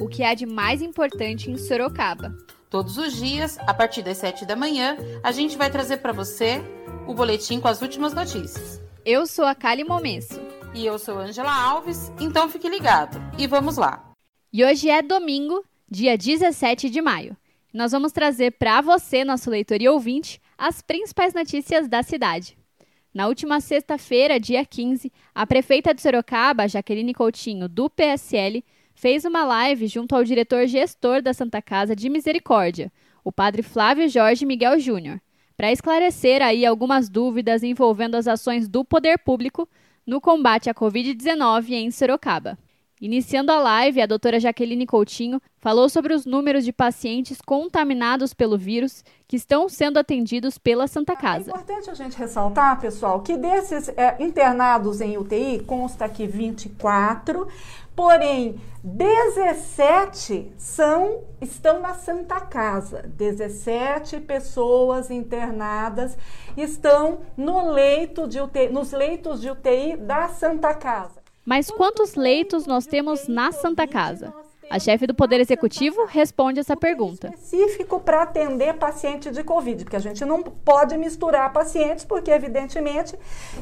o que há de mais importante em Sorocaba. Todos os dias, a partir das 7 da manhã, a gente vai trazer para você o boletim com as últimas notícias. Eu sou a Kali Momesso. E eu sou Angela Alves, então fique ligado. E vamos lá. E hoje é domingo, dia 17 de maio. Nós vamos trazer para você, nosso leitor e ouvinte, as principais notícias da cidade. Na última sexta-feira, dia 15, a prefeita de Sorocaba, Jaqueline Coutinho, do PSL, fez uma live junto ao diretor gestor da Santa Casa de Misericórdia, o padre Flávio Jorge Miguel Júnior, para esclarecer aí algumas dúvidas envolvendo as ações do poder público no combate à Covid-19 em Sorocaba. Iniciando a live, a doutora Jaqueline Coutinho falou sobre os números de pacientes contaminados pelo vírus que estão sendo atendidos pela Santa Casa. É importante a gente ressaltar, pessoal, que desses é, internados em UTI, consta aqui 24, porém 17 são estão na Santa Casa. 17 pessoas internadas estão no leito de UTI, nos leitos de UTI da Santa Casa. Mas quantos leitos nós temos na Santa Casa? A chefe do Poder Executivo responde essa pergunta. Específico para atender paciente de Covid, porque a gente não pode misturar pacientes, porque evidentemente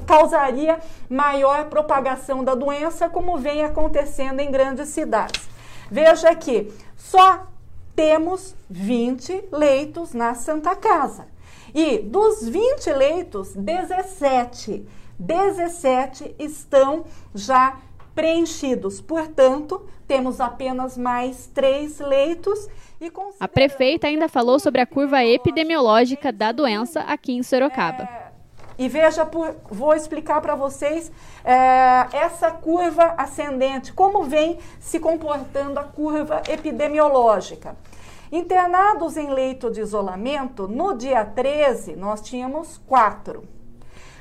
causaria maior propagação da doença, como vem acontecendo em grandes cidades. Veja que só temos 20 leitos na Santa Casa. E dos 20 leitos, 17 17 estão já preenchidos. Portanto, temos apenas mais três leitos. E A prefeita ainda falou sobre a curva epidemiológica da doença aqui em Sorocaba. É, e veja, por, vou explicar para vocês é, essa curva ascendente, como vem se comportando a curva epidemiológica. Internados em leito de isolamento, no dia 13, nós tínhamos quatro.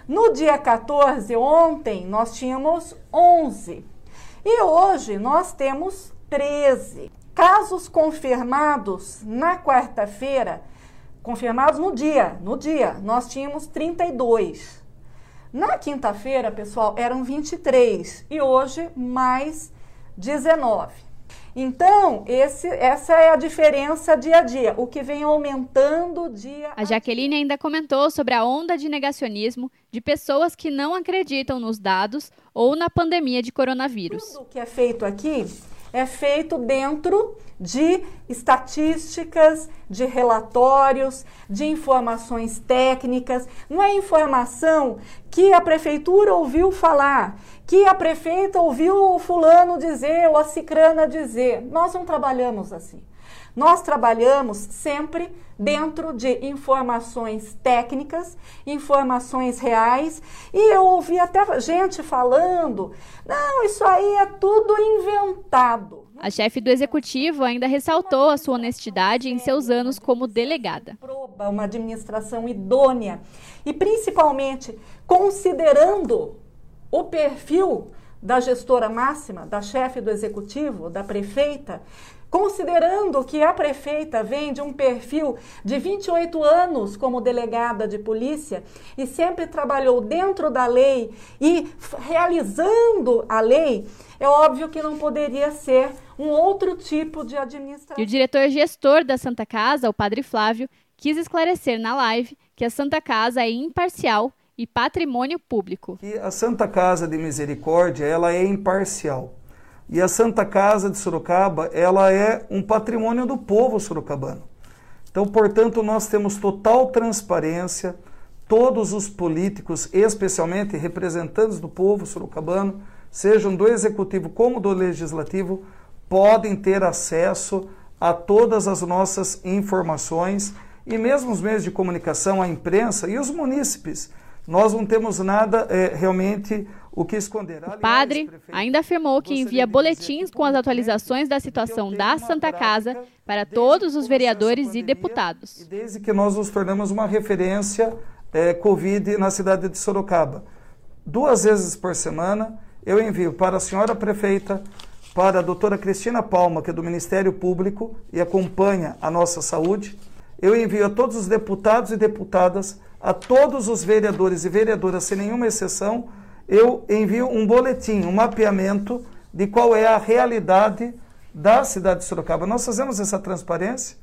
No dia 14, ontem, nós tínhamos 11. E hoje nós temos 13. Casos confirmados na quarta-feira, confirmados no dia, no dia, nós tínhamos 32. Na quinta-feira, pessoal, eram 23 e hoje mais 19. Então, esse, essa é a diferença dia a dia, o que vem aumentando dia a A Jaqueline ainda comentou sobre a onda de negacionismo de pessoas que não acreditam nos dados ou na pandemia de coronavírus. Tudo que é feito aqui é feito dentro de estatísticas, de relatórios, de informações técnicas. Não é informação que a prefeitura ouviu falar, que a prefeita ouviu o fulano dizer ou a cicrana dizer. Nós não trabalhamos assim. Nós trabalhamos sempre dentro de informações técnicas, informações reais, e eu ouvi até gente falando: não, isso aí é tudo inventado. A chefe do executivo ainda ressaltou a sua honestidade em seus anos como delegada. Uma administração idônea e principalmente considerando o perfil da gestora máxima, da chefe do executivo, da prefeita, Considerando que a prefeita vem de um perfil de 28 anos como delegada de polícia e sempre trabalhou dentro da lei e realizando a lei, é óbvio que não poderia ser um outro tipo de administração. E o diretor gestor da Santa Casa, o Padre Flávio, quis esclarecer na live que a Santa Casa é imparcial e patrimônio público. Que a Santa Casa de Misericórdia, ela é imparcial. E a Santa Casa de Sorocaba, ela é um patrimônio do povo sorocabano. Então, portanto, nós temos total transparência, todos os políticos, especialmente representantes do povo sorocabano, sejam do executivo como do legislativo, podem ter acesso a todas as nossas informações e mesmo os meios de comunicação, a imprensa e os munícipes. Nós não temos nada é, realmente o que esconder. O padre ainda afirmou que envia boletins com as atualizações ainda afirmou que envia boletins com as atualizações da situação da Santa Casa para todos os vereadores e deputados. E desde que nós nos tornamos uma referência é, Covid na cidade de Sorocaba. Duas vezes por semana eu envio para a senhora prefeita, para a doutora Cristina Palma, que é do Ministério Público e acompanha a nossa saúde. Eu envio a todos os deputados e deputadas, a todos os vereadores e vereadoras, sem nenhuma exceção, eu envio um boletim, um mapeamento de qual é a realidade da cidade de Sorocaba. Nós fazemos essa transparência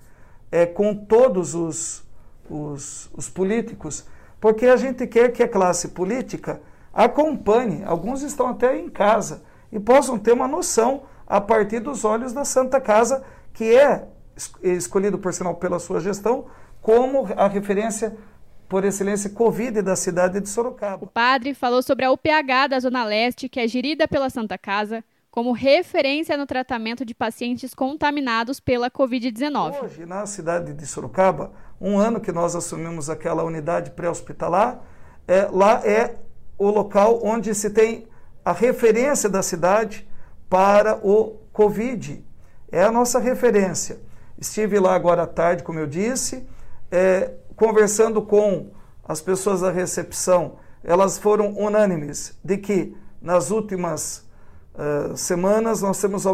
é, com todos os, os, os políticos, porque a gente quer que a classe política acompanhe, alguns estão até em casa, e possam ter uma noção a partir dos olhos da Santa Casa, que é escolhido, por sinal, pela sua gestão, como a referência por excelência Covid da cidade de Sorocaba. O padre falou sobre a UPH da Zona Leste, que é gerida pela Santa Casa, como referência no tratamento de pacientes contaminados pela Covid-19. Hoje, na cidade de Sorocaba, um ano que nós assumimos aquela unidade pré-hospitalar, é, lá é o local onde se tem a referência da cidade para o Covid. É a nossa referência. Estive lá agora à tarde, como eu disse, é, conversando com as pessoas da recepção, elas foram unânimes de que nas últimas uh, semanas nós temos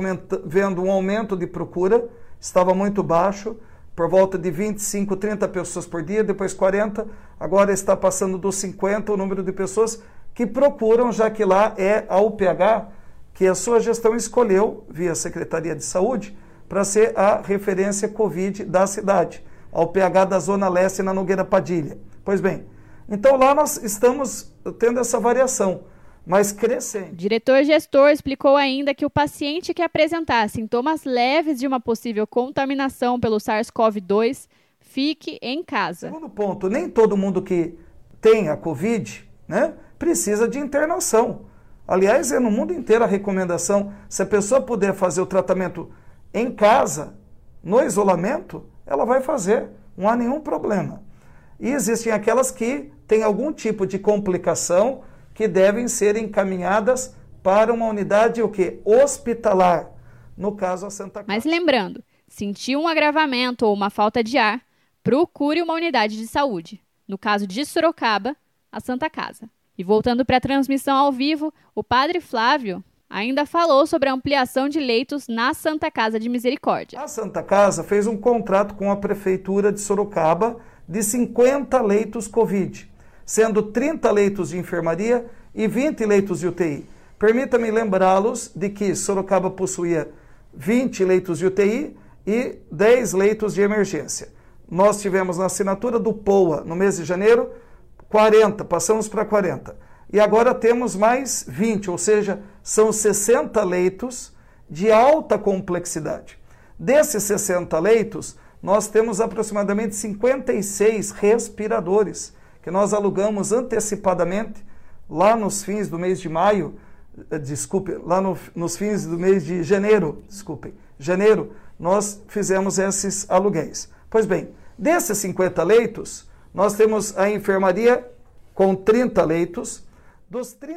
vendo um aumento de procura, estava muito baixo, por volta de 25, 30 pessoas por dia, depois 40, agora está passando dos 50 o número de pessoas que procuram, já que lá é a UPH que a sua gestão escolheu, via Secretaria de Saúde, para ser a referência Covid da cidade ao PH da Zona Leste na Nogueira Padilha. Pois bem, então lá nós estamos tendo essa variação, mas crescente. O diretor gestor explicou ainda que o paciente que apresentar sintomas leves de uma possível contaminação pelo SARS-CoV-2 fique em casa. Segundo ponto, nem todo mundo que tem a Covid né, precisa de internação. Aliás, é no mundo inteiro a recomendação, se a pessoa puder fazer o tratamento em casa, no isolamento, ela vai fazer, não há nenhum problema. E existem aquelas que têm algum tipo de complicação que devem ser encaminhadas para uma unidade o que hospitalar, no caso a Santa Casa. Mas lembrando, sentiu um agravamento ou uma falta de ar, procure uma unidade de saúde. No caso de Sorocaba, a Santa Casa. E voltando para a transmissão ao vivo, o padre Flávio ainda falou sobre a ampliação de leitos na Santa Casa de Misericórdia. A Santa Casa fez um contrato com a Prefeitura de Sorocaba de 50 leitos Covid, sendo 30 leitos de enfermaria e 20 leitos de UTI. Permita-me lembrá-los de que Sorocaba possuía 20 leitos de UTI e 10 leitos de emergência. Nós tivemos na assinatura do POA no mês de janeiro 40, passamos para 40 e agora temos mais 20, ou seja, são 60 leitos de alta complexidade. Desses 60 leitos, nós temos aproximadamente 56 respiradores que nós alugamos antecipadamente lá nos fins do mês de maio, eh, desculpe, lá no, nos fins do mês de janeiro, desculpem, janeiro, nós fizemos esses aluguéis. Pois bem, desses 50 leitos, nós temos a enfermaria com 30 leitos,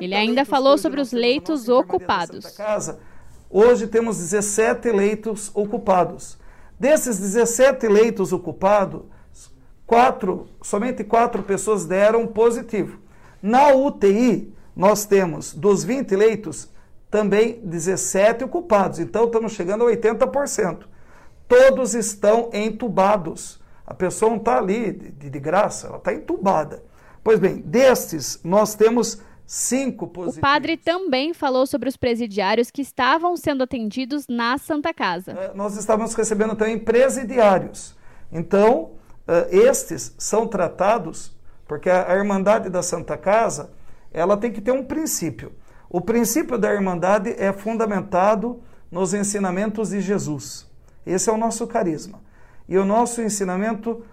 ele ainda falou sobre os leitos ocupados. Casa, hoje temos 17 leitos ocupados. Desses 17 leitos ocupados, quatro, somente quatro pessoas deram positivo. Na UTI, nós temos dos 20 leitos, também 17 ocupados. Então, estamos chegando a 80%. Todos estão entubados. A pessoa não está ali de, de graça, ela está entubada. Pois bem, destes, nós temos Cinco positivos. O padre também falou sobre os presidiários que estavam sendo atendidos na Santa Casa. É, nós estávamos recebendo também presidiários. Então, uh, estes são tratados, porque a, a Irmandade da Santa Casa, ela tem que ter um princípio. O princípio da Irmandade é fundamentado nos ensinamentos de Jesus. Esse é o nosso carisma. E o nosso ensinamento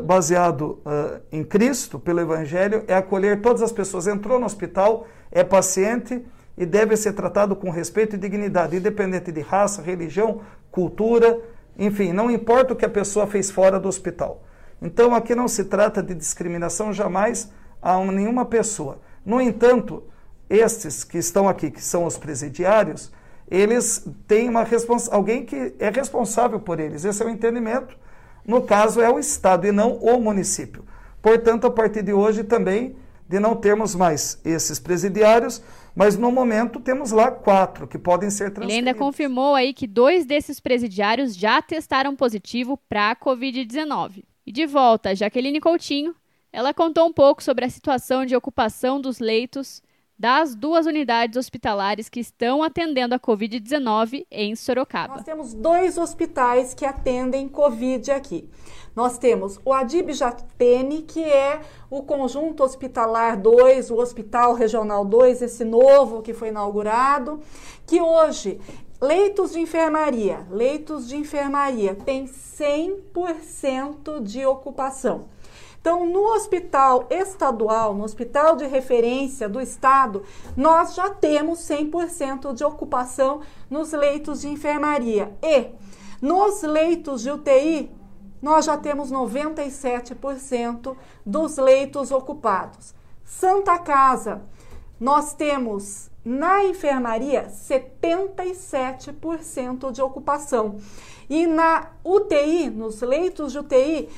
baseado uh, em Cristo, pelo Evangelho, é acolher todas as pessoas. Entrou no hospital, é paciente e deve ser tratado com respeito e dignidade, independente de raça, religião, cultura, enfim, não importa o que a pessoa fez fora do hospital. Então aqui não se trata de discriminação jamais a nenhuma pessoa. No entanto, estes que estão aqui, que são os presidiários, eles têm uma alguém que é responsável por eles. Esse é o entendimento. No caso, é o Estado e não o município. Portanto, a partir de hoje também, de não termos mais esses presidiários, mas no momento temos lá quatro que podem ser transferidos. Ele ainda confirmou aí que dois desses presidiários já testaram positivo para a Covid-19. E de volta, Jaqueline Coutinho, ela contou um pouco sobre a situação de ocupação dos leitos das duas unidades hospitalares que estão atendendo a Covid-19 em Sorocaba. Nós temos dois hospitais que atendem Covid aqui. Nós temos o Adib Jatene, que é o conjunto hospitalar 2, o Hospital Regional 2, esse novo que foi inaugurado, que hoje leitos de enfermaria, leitos de enfermaria tem 100% de ocupação. Então, no hospital estadual, no hospital de referência do estado, nós já temos 100% de ocupação nos leitos de enfermaria. E nos leitos de UTI, nós já temos 97% dos leitos ocupados. Santa Casa, nós temos na enfermaria 77% de ocupação. E na UTI, nos leitos de UTI,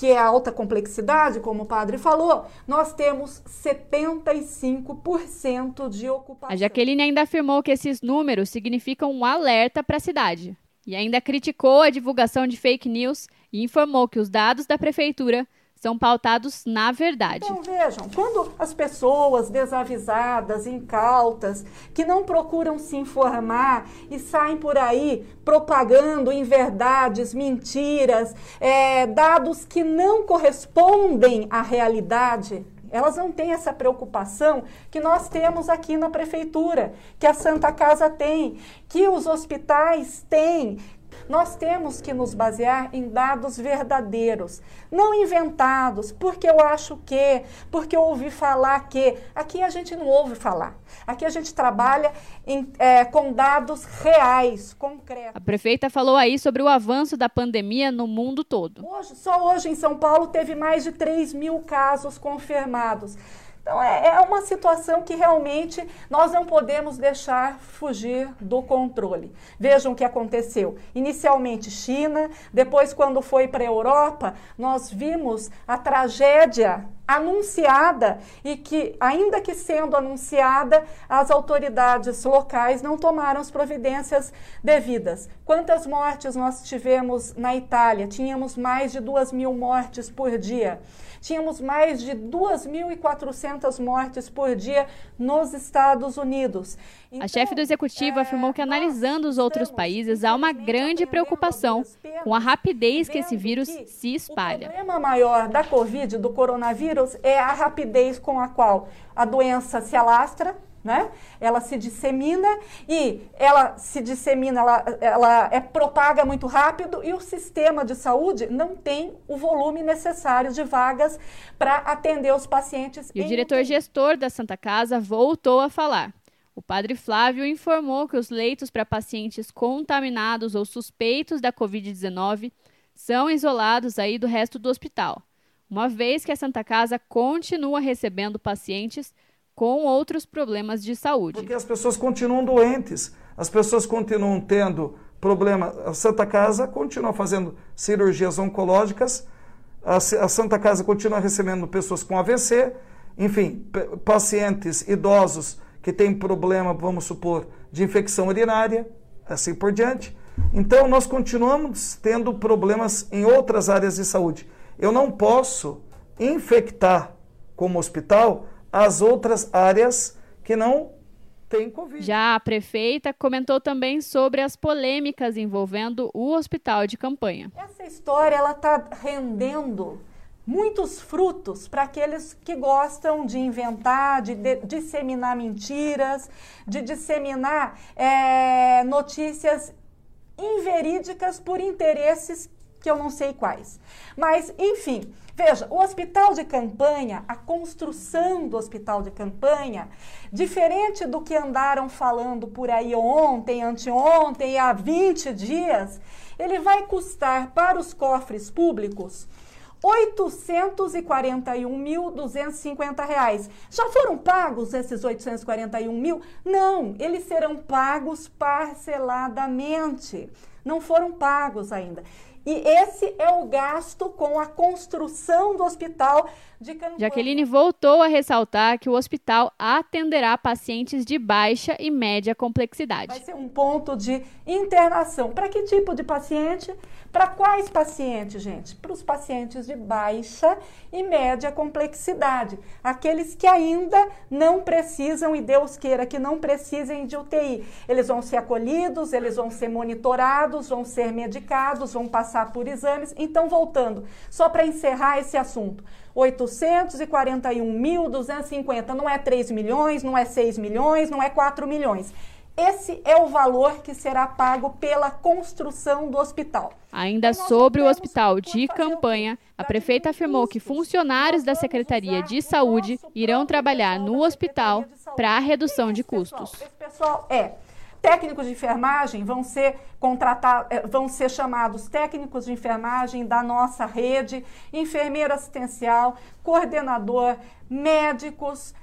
que é alta complexidade, como o padre falou, nós temos 75% de ocupação. A Jaqueline ainda afirmou que esses números significam um alerta para a cidade. E ainda criticou a divulgação de fake news e informou que os dados da prefeitura são pautados na verdade. Então vejam, quando as pessoas desavisadas, incautas, que não procuram se informar e saem por aí propagando inverdades, mentiras, é, dados que não correspondem à realidade, elas não têm essa preocupação que nós temos aqui na prefeitura, que a Santa Casa tem, que os hospitais têm, nós temos que nos basear em dados verdadeiros, não inventados, porque eu acho que, porque eu ouvi falar que. Aqui a gente não ouve falar. Aqui a gente trabalha em, é, com dados reais, concretos. A prefeita falou aí sobre o avanço da pandemia no mundo todo. Hoje, só hoje em São Paulo teve mais de 3 mil casos confirmados. Então, é, é uma situação que realmente nós não podemos deixar fugir do controle. Vejam o que aconteceu. Inicialmente China, depois, quando foi para a Europa, nós vimos a tragédia anunciada e que, ainda que sendo anunciada, as autoridades locais não tomaram as providências devidas. Quantas mortes nós tivemos na Itália? Tínhamos mais de duas mil mortes por dia. Tínhamos mais de 2.400 mortes por dia nos Estados Unidos. Então, a chefe do executivo é, afirmou que, analisando os outros países, há uma grande preocupação com a rapidez que esse vírus se espalha. O problema maior da Covid, do coronavírus, é a rapidez com a qual a doença se alastra né? Ela se dissemina e ela se dissemina, ela, ela é propaga muito rápido e o sistema de saúde não tem o volume necessário de vagas para atender os pacientes. E o diretor gestor da Santa Casa voltou a falar. O padre Flávio informou que os leitos para pacientes contaminados ou suspeitos da Covid-19 são isolados aí do resto do hospital, uma vez que a Santa Casa continua recebendo pacientes com outros problemas de saúde. Porque as pessoas continuam doentes, as pessoas continuam tendo problema. A Santa Casa continua fazendo cirurgias oncológicas, a, a Santa Casa continua recebendo pessoas com AVC, enfim, pacientes idosos que têm problema, vamos supor, de infecção urinária, assim por diante. Então, nós continuamos tendo problemas em outras áreas de saúde. Eu não posso infectar como hospital as outras áreas que não têm Covid. Já a prefeita comentou também sobre as polêmicas envolvendo o hospital de campanha. Essa história ela está rendendo muitos frutos para aqueles que gostam de inventar, de, de disseminar mentiras, de disseminar é, notícias inverídicas por interesses que eu não sei quais. Mas, enfim, veja, o hospital de campanha, a construção do hospital de campanha, diferente do que andaram falando por aí ontem, anteontem, há 20 dias, ele vai custar para os cofres públicos R$ 841.250. Já foram pagos esses 841 mil? Não, eles serão pagos parceladamente. Não foram pagos ainda. E esse é o gasto com a construção do hospital de Campanha. Jaqueline voltou a ressaltar que o hospital atenderá pacientes de baixa e média complexidade. Vai ser um ponto de internação. Para que tipo de paciente? Para quais pacientes, gente? Para os pacientes de baixa e média complexidade. Aqueles que ainda não precisam, e Deus queira que não precisem de UTI. Eles vão ser acolhidos, eles vão ser monitorados, vão ser medicados, vão passar por exames. Então, voltando, só para encerrar esse assunto. 841.250 não é 3 milhões, não é 6 milhões, não é 4 milhões. Esse é o valor que será pago pela construção do hospital. Ainda sobre o hospital de campanha, a prefeita afirmou que funcionários da Secretaria de Saúde irão trabalhar no hospital para a redução de custos. Esse pessoal é Técnicos de enfermagem vão ser contratados, eh, vão ser chamados técnicos de enfermagem da nossa rede, enfermeiro assistencial, coordenador, médicos,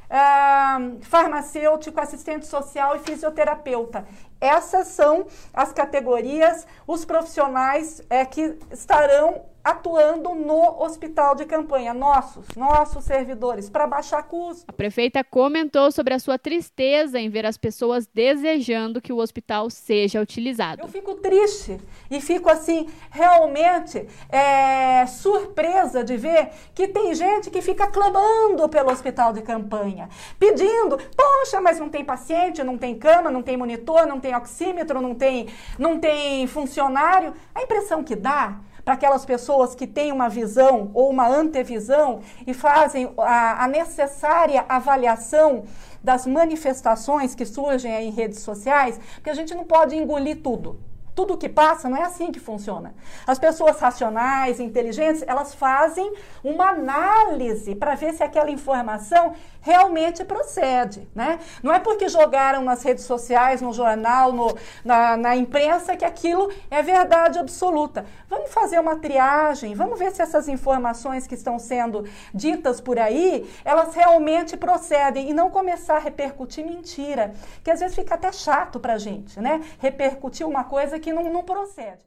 farmacêutico, assistente social e fisioterapeuta. Essas são as categorias, os profissionais é, que estarão atuando no hospital de campanha, nossos, nossos servidores, para baixar custos. A prefeita comentou sobre a sua tristeza em ver as pessoas desejando que o hospital seja utilizado. Eu fico triste e fico assim, realmente é, surpresa de ver que tem gente que fica clamando pelo hospital de campanha, pedindo, poxa, mas não tem paciente, não tem cama, não tem monitor, não tem oxímetro, não tem, não tem funcionário. A impressão que dá para aquelas pessoas que têm uma visão ou uma antevisão e fazem a, a necessária avaliação das manifestações que surgem em redes sociais, porque a gente não pode engolir tudo tudo que passa não é assim que funciona. As pessoas racionais, inteligentes, elas fazem uma análise para ver se aquela informação realmente procede, né? Não é porque jogaram nas redes sociais, no jornal, no, na, na imprensa que aquilo é verdade absoluta. Vamos fazer uma triagem, vamos ver se essas informações que estão sendo ditas por aí, elas realmente procedem e não começar a repercutir mentira, que às vezes fica até chato para a gente, né? Repercutir uma coisa que que não, não procede.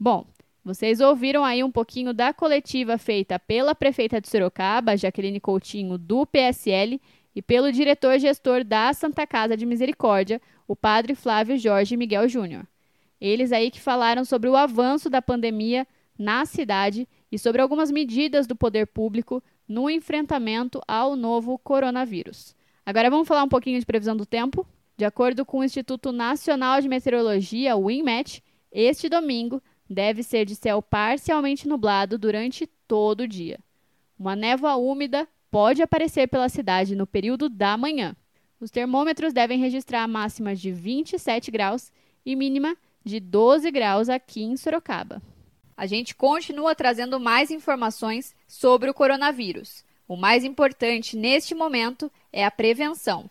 Bom, vocês ouviram aí um pouquinho da coletiva feita pela prefeita de Sorocaba, Jaqueline Coutinho, do PSL, e pelo diretor gestor da Santa Casa de Misericórdia, o padre Flávio Jorge Miguel Júnior. Eles aí que falaram sobre o avanço da pandemia na cidade e sobre algumas medidas do poder público no enfrentamento ao novo coronavírus. Agora vamos falar um pouquinho de previsão do tempo? De acordo com o Instituto Nacional de Meteorologia, o INMET, este domingo deve ser de céu parcialmente nublado durante todo o dia. Uma névoa úmida pode aparecer pela cidade no período da manhã. Os termômetros devem registrar máximas de 27 graus e mínima de 12 graus aqui em Sorocaba. A gente continua trazendo mais informações sobre o coronavírus. O mais importante neste momento é a prevenção.